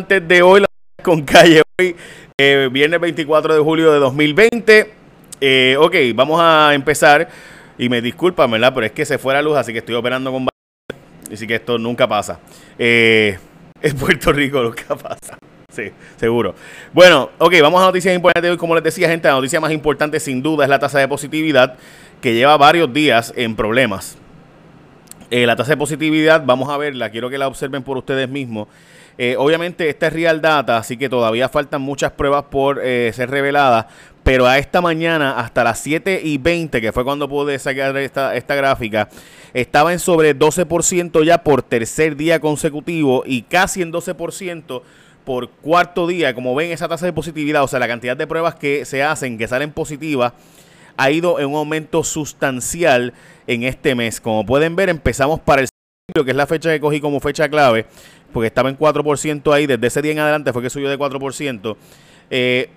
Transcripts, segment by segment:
antes de hoy con calle hoy, eh, viernes 24 de julio de 2020. Eh, ok, vamos a empezar. Y me disculpan, ¿verdad? Pero es que se fue la luz, así que estoy operando con... Así que esto nunca pasa. Eh, en Puerto Rico nunca pasa. Sí, seguro. Bueno, ok, vamos a noticias importantes de hoy. Como les decía, gente, la noticia más importante sin duda es la tasa de positividad, que lleva varios días en problemas. Eh, la tasa de positividad, vamos a verla, quiero que la observen por ustedes mismos. Eh, obviamente esta es real data, así que todavía faltan muchas pruebas por eh, ser reveladas, pero a esta mañana, hasta las 7 y 20, que fue cuando pude sacar esta, esta gráfica, estaba en sobre 12% ya por tercer día consecutivo y casi en 12% por cuarto día. Como ven, esa tasa de positividad, o sea, la cantidad de pruebas que se hacen, que salen positivas, ha ido en un aumento sustancial en este mes. Como pueden ver, empezamos para el que es la fecha que cogí como fecha clave, porque estaba en 4% ahí, desde ese día en adelante fue que subió de 4%. Eh,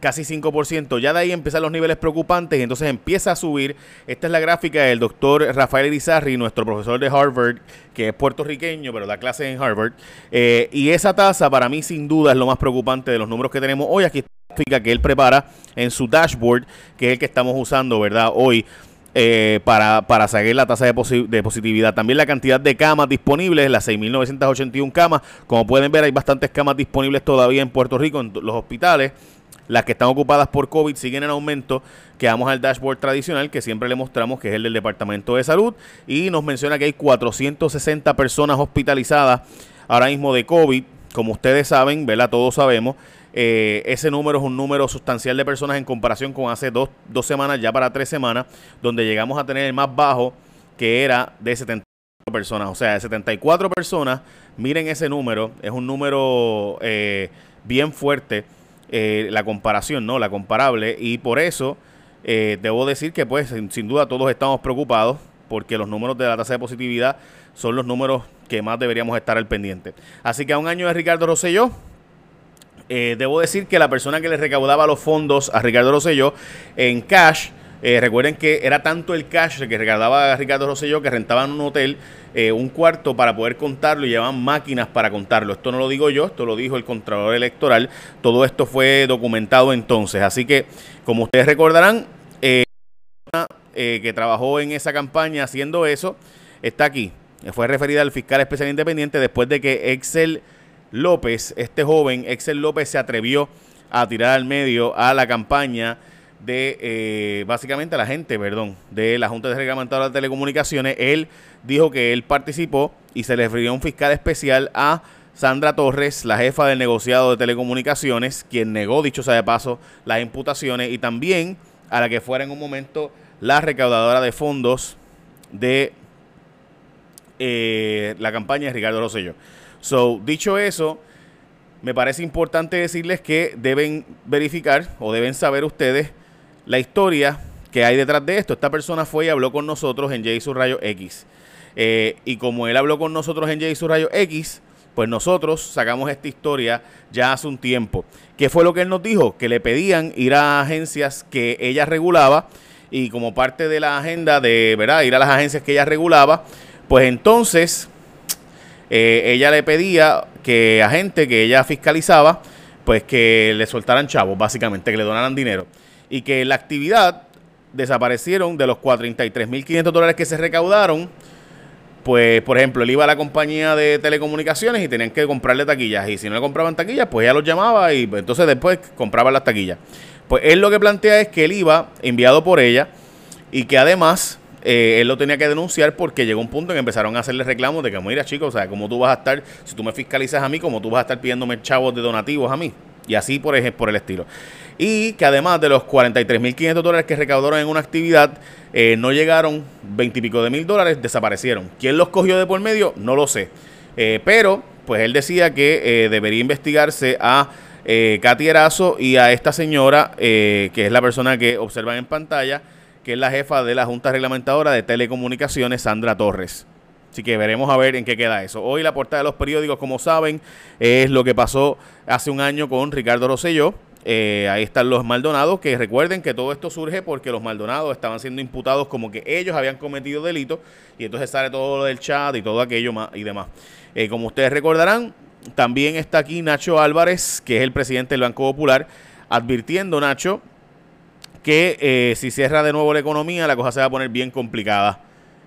casi 5%. Ya de ahí empiezan los niveles preocupantes y entonces empieza a subir. Esta es la gráfica del doctor Rafael Irizarri, nuestro profesor de Harvard, que es puertorriqueño, pero da clases en Harvard. Eh, y esa tasa para mí sin duda es lo más preocupante de los números que tenemos hoy. Aquí que él prepara en su dashboard, que es el que estamos usando, ¿verdad? Hoy. Eh, para, para la tasa de, de, positividad. También la cantidad de camas disponibles, las 6.981 camas. Como pueden ver, hay bastantes camas disponibles todavía en Puerto Rico, en los hospitales. Las que están ocupadas por COVID siguen en aumento. Quedamos al dashboard tradicional que siempre le mostramos, que es el del Departamento de Salud. Y nos menciona que hay 460 personas hospitalizadas ahora mismo de COVID. Como ustedes saben, ¿verdad? Todos sabemos. Eh, ese número es un número sustancial de personas en comparación con hace dos, dos semanas, ya para tres semanas, donde llegamos a tener el más bajo que era de 74 personas. O sea, de 74 personas, miren ese número, es un número eh, bien fuerte, eh, la comparación, ¿no? La comparable. Y por eso debo decir que, pues, sin, sin duda todos estamos preocupados porque los números de la tasa de positividad son los números que más deberíamos estar al pendiente. Así que a un año de Ricardo Rosselló, eh, debo decir que la persona que le recaudaba los fondos a Ricardo Rosselló en cash, eh, recuerden que era tanto el cash que recaudaba a Ricardo Rosselló que rentaban un hotel, eh, un cuarto para poder contarlo y llevaban máquinas para contarlo. Esto no lo digo yo, esto lo dijo el Contralor Electoral. Todo esto fue documentado entonces. Así que, como ustedes recordarán, que trabajó en esa campaña haciendo eso, está aquí. Fue referida al fiscal especial independiente después de que Excel López, este joven, Excel López, se atrevió a tirar al medio a la campaña de, eh, básicamente, a la gente, perdón, de la Junta de Reglamentadora de Telecomunicaciones. Él dijo que él participó y se le refirió un fiscal especial a Sandra Torres, la jefa del negociado de telecomunicaciones, quien negó, dicho sea de paso, las imputaciones y también a la que fuera en un momento la recaudadora de fondos de eh, la campaña de Ricardo Rosselló. So, dicho eso, me parece importante decirles que deben verificar o deben saber ustedes la historia que hay detrás de esto. Esta persona fue y habló con nosotros en J Rayo X. Eh, y como él habló con nosotros en J Rayo X, pues nosotros sacamos esta historia ya hace un tiempo. ¿Qué fue lo que él nos dijo? Que le pedían ir a agencias que ella regulaba y como parte de la agenda de. Ir a las agencias que ella regulaba, pues entonces eh, ella le pedía que a gente que ella fiscalizaba, pues que le soltaran chavos, básicamente, que le donaran dinero. Y que la actividad desaparecieron de los 43.500 dólares que se recaudaron. Pues, por ejemplo, él iba a la compañía de telecomunicaciones y tenían que comprarle taquillas. Y si no le compraban taquillas, pues ella los llamaba y pues, entonces después compraban las taquillas. Pues él lo que plantea es que él iba enviado por ella y que además eh, él lo tenía que denunciar porque llegó un punto en que empezaron a hacerle reclamos de que, mira, chicos, o sea, ¿cómo tú vas a estar, si tú me fiscalizas a mí, cómo tú vas a estar pidiéndome chavos de donativos a mí? Y así por, por el estilo. Y que además de los 43.500 dólares que recaudaron en una actividad, eh, no llegaron 20 y pico de mil dólares, desaparecieron. ¿Quién los cogió de por medio? No lo sé. Eh, pero, pues él decía que debería investigarse a Katy Erazo y a esta señora, que es la persona que observan en pantalla, que es la jefa de la Junta Reglamentadora de Telecomunicaciones, Sandra Torres. Así que veremos a ver en qué queda eso. Hoy la portada de los periódicos, como saben, es lo que pasó hace un año con Ricardo Rosselló. Eh, ahí están los Maldonados, que recuerden que todo esto surge porque los Maldonados estaban siendo imputados como que ellos habían cometido delitos y entonces sale todo lo del chat y todo aquello más y demás. Eh, como ustedes recordarán, también está aquí Nacho Álvarez, que es el presidente del Banco Popular, advirtiendo, Nacho, que eh, si cierra de nuevo la economía, la cosa se va a poner bien complicada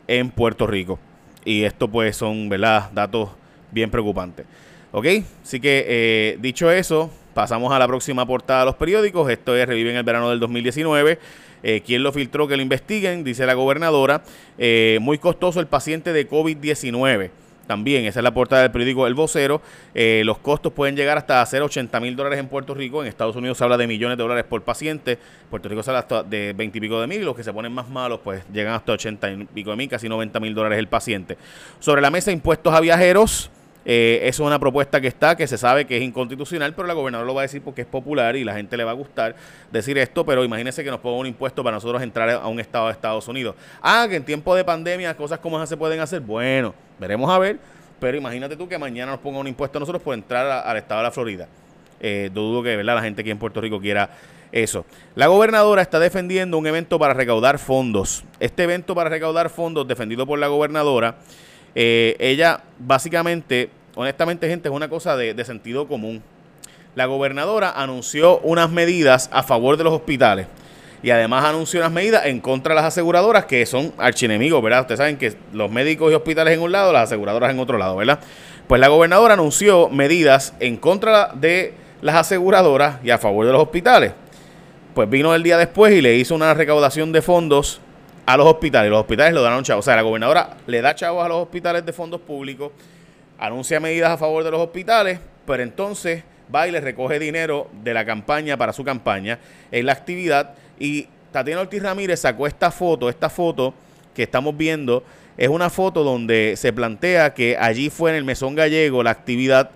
en Puerto Rico. Y esto pues son, ¿verdad? Datos bien preocupantes. ¿Ok? Así que eh, dicho eso, pasamos a la próxima portada de los periódicos. Esto es Revive en el verano del 2019. Eh, ¿Quién lo filtró? Que lo investiguen, dice la gobernadora. Eh, muy costoso el paciente de COVID-19. También, esa es la portada del periódico El Vocero. Eh, los costos pueden llegar hasta hacer 80 mil dólares en Puerto Rico. En Estados Unidos se habla de millones de dólares por paciente. Puerto Rico se habla hasta de 20 y pico de mil. Los que se ponen más malos, pues llegan hasta 80 y pico de mil, casi 90 mil dólares el paciente. Sobre la mesa, impuestos a viajeros. Eh, eso es una propuesta que está, que se sabe que es inconstitucional, pero la gobernadora lo va a decir porque es popular y la gente le va a gustar decir esto, pero imagínense que nos ponga un impuesto para nosotros entrar a un estado de Estados Unidos. Ah, que en tiempo de pandemia cosas como esas se pueden hacer. Bueno, veremos a ver, pero imagínate tú que mañana nos ponga un impuesto a nosotros por entrar al estado de la Florida. Eh, dudo que ¿verdad? la gente aquí en Puerto Rico quiera eso. La gobernadora está defendiendo un evento para recaudar fondos. Este evento para recaudar fondos, defendido por la gobernadora, eh, ella básicamente, honestamente gente, es una cosa de, sentido común. La gobernadora anunció unas medidas a favor de los hospitales y además anunció unas medidas en contra de las aseguradoras que son archienemigos, ¿verdad? Ustedes saben que los médicos y hospitales en un lado, las aseguradoras en otro lado, ¿verdad? Pues la gobernadora anunció medidas en contra de las aseguradoras y a favor de los hospitales. Pues vino el día después y le hizo una recaudación de fondos a los hospitales. Los hospitales lo dan chavos. O sea, la gobernadora le da chavos a los hospitales de fondos públicos, anuncia medidas a favor de los hospitales, pero entonces va y le recoge dinero de la campaña para su campaña en la actividad. Y Tatiana Ortiz Ramírez sacó esta foto, esta foto que estamos viendo, es una foto donde se plantea que allí fue en el Mesón Gallego la actividad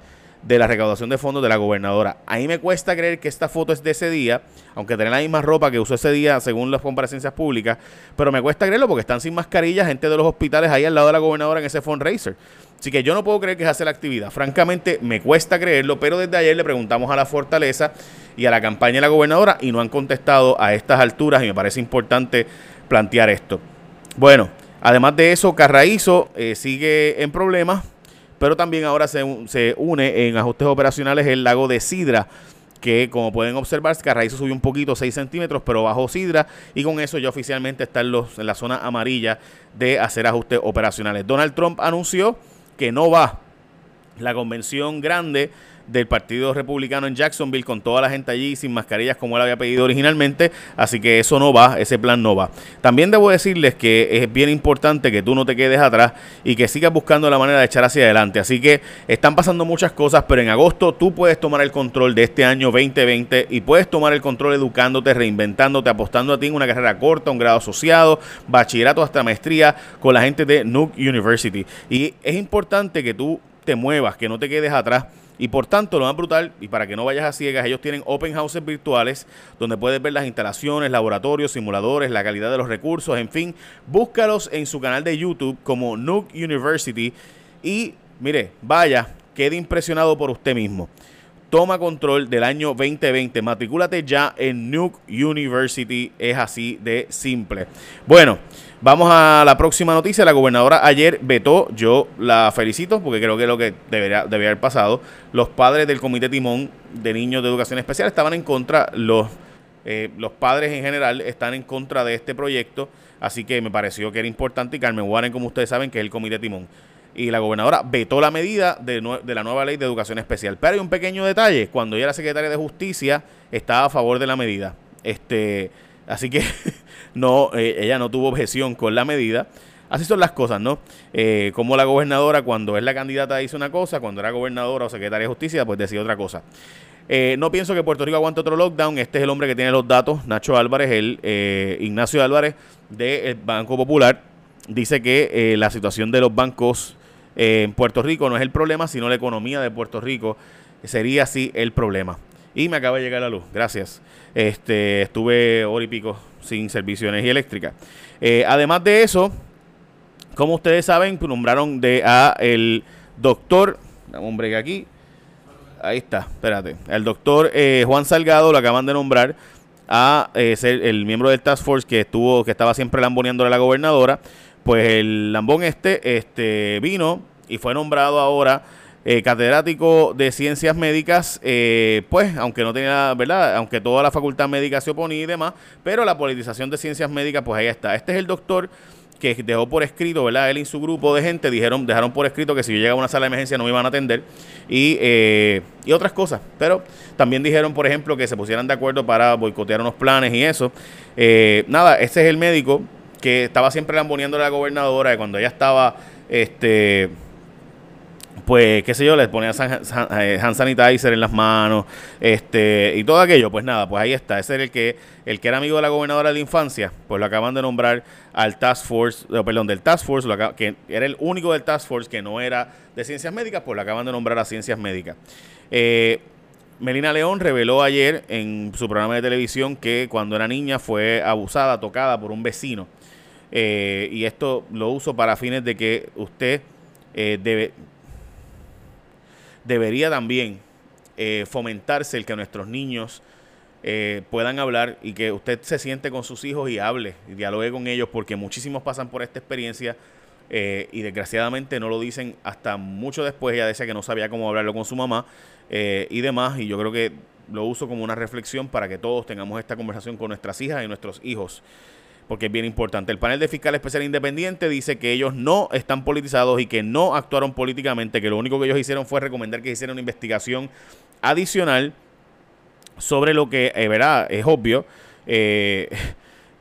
de la recaudación de fondos de la gobernadora. Ahí me cuesta creer que esta foto es de ese día, aunque tiene la misma ropa que usó ese día según las comparecencias públicas, pero me cuesta creerlo porque están sin mascarilla gente de los hospitales ahí al lado de la gobernadora en ese fundraiser. Así que yo no puedo creer que es hacer la actividad. Francamente, me cuesta creerlo, pero desde ayer le preguntamos a la Fortaleza y a la campaña de la gobernadora y no han contestado a estas alturas y me parece importante plantear esto. Bueno, además de eso, Carraízo eh, sigue en problemas pero también ahora se, une en ajustes operacionales el lago de Sidra que como pueden observar, Carraízo subió un poquito, 6 centímetros, pero bajó Sidra y con eso ya oficialmente está los, en la zona amarilla de hacer ajustes operacionales. Donald Trump anunció que no va la convención grande del Partido Republicano en Jacksonville con toda la gente allí sin mascarillas como él había pedido originalmente, así que eso no va, ese plan no va. También debo decirles que es bien importante que tú no te quedes atrás y que sigas buscando la manera de echar hacia adelante, así que están pasando muchas cosas, pero en agosto tú puedes tomar el control de este año 2020 y puedes tomar el control educándote, reinventándote, apostando a ti en una carrera corta, un grado asociado, bachillerato hasta maestría con la gente de Nuke University. Y es importante que tú te muevas, que no te quedes atrás y por tanto, lo más brutal, y para que no vayas a ciegas, ellos tienen open houses virtuales donde puedes ver las instalaciones, laboratorios, simuladores, la calidad de los recursos, en fin. Búscalos en su canal de YouTube como Nuke University y mire, vaya, quede impresionado por usted mismo. Toma control del año 2020. Matricúlate ya en Nuke University. Es así de simple. Bueno, Vamos a la próxima noticia. La gobernadora ayer vetó, yo la felicito porque creo que es lo que debería, haber pasado. Los padres del Comité Timón de Niños de Educación Especial estaban en contra, los, eh, los padres en general están en contra de este proyecto, así que me pareció que era importante y Carmen Warren, como ustedes saben, que es el Comité Timón. Y la gobernadora vetó la medida de, de la nueva ley de educación especial. Pero hay un pequeño detalle, cuando ella era secretaria de Justicia, estaba a favor de la medida. Este, así que no, eh, ella no tuvo objeción con la medida. Así son las cosas, ¿no? Eh, como la gobernadora, cuando es la candidata, dice una cosa, cuando era gobernadora o secretaria de justicia, pues decía otra cosa. Eh, no pienso que Puerto Rico aguante otro lockdown. Este es el hombre que tiene los datos, Nacho Álvarez, el Ignacio Álvarez del Banco Popular. Dice que la situación de los bancos en Puerto Rico no es el problema, sino la economía de Puerto Rico sería así el problema. Y me acaba de llegar la luz, gracias. Este, estuve hora y pico sin servicio de energía eléctrica. Eh, además de eso, como ustedes saben, nombraron de a el doctor, dame un break aquí, ahí está, espérate, el doctor eh, Juan Salgado lo acaban de nombrar a eh, ser el miembro del Task Force que estuvo, que estaba siempre lamboneando a la gobernadora, pues el lambón este, este vino y fue nombrado ahora eh, catedrático de ciencias médicas, eh, pues, aunque no tenía, ¿verdad? Aunque toda la facultad médica se oponía y demás, pero la politización de ciencias médicas, pues ahí está. Este es el doctor que dejó por escrito, ¿verdad? Él y su grupo de gente dijeron, dejaron por escrito que si yo llegaba a una sala de emergencia no me iban a atender y, eh, y otras cosas. Pero también dijeron, por ejemplo, que se pusieran de acuerdo para boicotear unos planes y eso. Nada, ese es el médico que estaba siempre lamboneando a la gobernadora cuando ella estaba, este pues, qué sé yo, les ponía eh, hand sanitizer en las manos, este, y todo aquello, pues nada, pues ahí está. Ese era el que, el que era amigo de la gobernadora de infancia, pues lo acaban de nombrar al Task Force, eh, perdón, del Task Force, que era el único del Task Force que no era de ciencias médicas, pues lo acaban de nombrar a ciencias médicas. Eh, Melina León reveló ayer en su programa de televisión que cuando era niña fue abusada, tocada por un vecino. y esto lo uso para fines de que usted debe, debería también eh, fomentarse el que nuestros niños eh, puedan hablar y que usted se siente con sus hijos y hable y dialogue con ellos porque muchísimos pasan por esta experiencia eh, y desgraciadamente no lo dicen hasta mucho después. Ella decía que no sabía cómo hablarlo con su mamá y demás y yo creo que lo uso como una reflexión para que todos tengamos esta conversación con nuestras hijas y nuestros hijos porque es bien importante. El panel de fiscal especial independiente dice que ellos no están politizados y que no actuaron políticamente, que lo único que ellos hicieron fue recomendar que hicieran una investigación adicional sobre lo que, eh, verá, es obvio. Eh,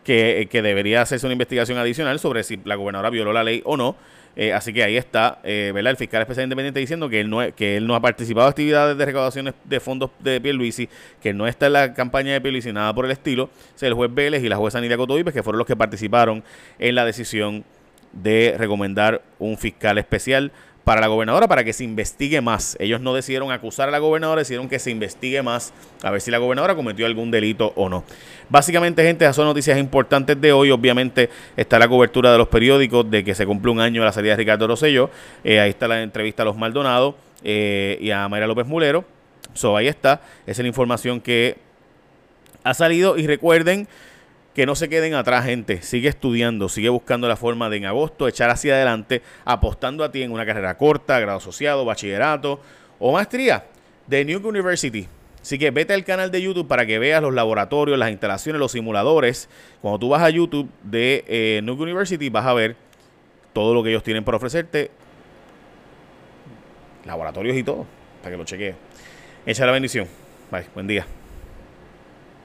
que, que, debería hacerse una investigación adicional sobre si la gobernadora violó la ley o no. Eh, así que ahí está, eh, ¿verdad? El fiscal especial independiente diciendo que él no que él no ha participado en actividades de recaudaciones de fondos de Pierluisi, que no está en la campaña de Pierluisi, nada por el estilo. O el juez Vélez y la jueza Nidia Cotovipes, que fueron los que participaron en la decisión de recomendar un fiscal especial para la gobernadora para que se investigue más. Ellos no decidieron acusar a la gobernadora, decidieron que se investigue más a ver si la gobernadora cometió algún delito o no. Básicamente, gente, esas son noticias importantes de hoy. Obviamente está la cobertura de los periódicos de que se cumple un año la salida de Ricardo Rosselló. Eh, ahí está la entrevista a los Maldonado eh, y a Mayra López Mulero. So, ahí está. Esa es la información que ha salido. Y recuerden que no se queden atrás, gente. Sigue estudiando, sigue buscando la forma de en agosto echar hacia adelante, apostando a ti en una carrera corta, grado asociado, bachillerato o maestría de Nuke University. Así que vete al canal de YouTube para que veas los laboratorios, las instalaciones, los simuladores. Cuando tú vas a YouTube de eh, Nuke University vas a ver todo lo que ellos tienen para ofrecerte. Laboratorios y todo, para que lo chequees. Echa la bendición. Bye, buen día.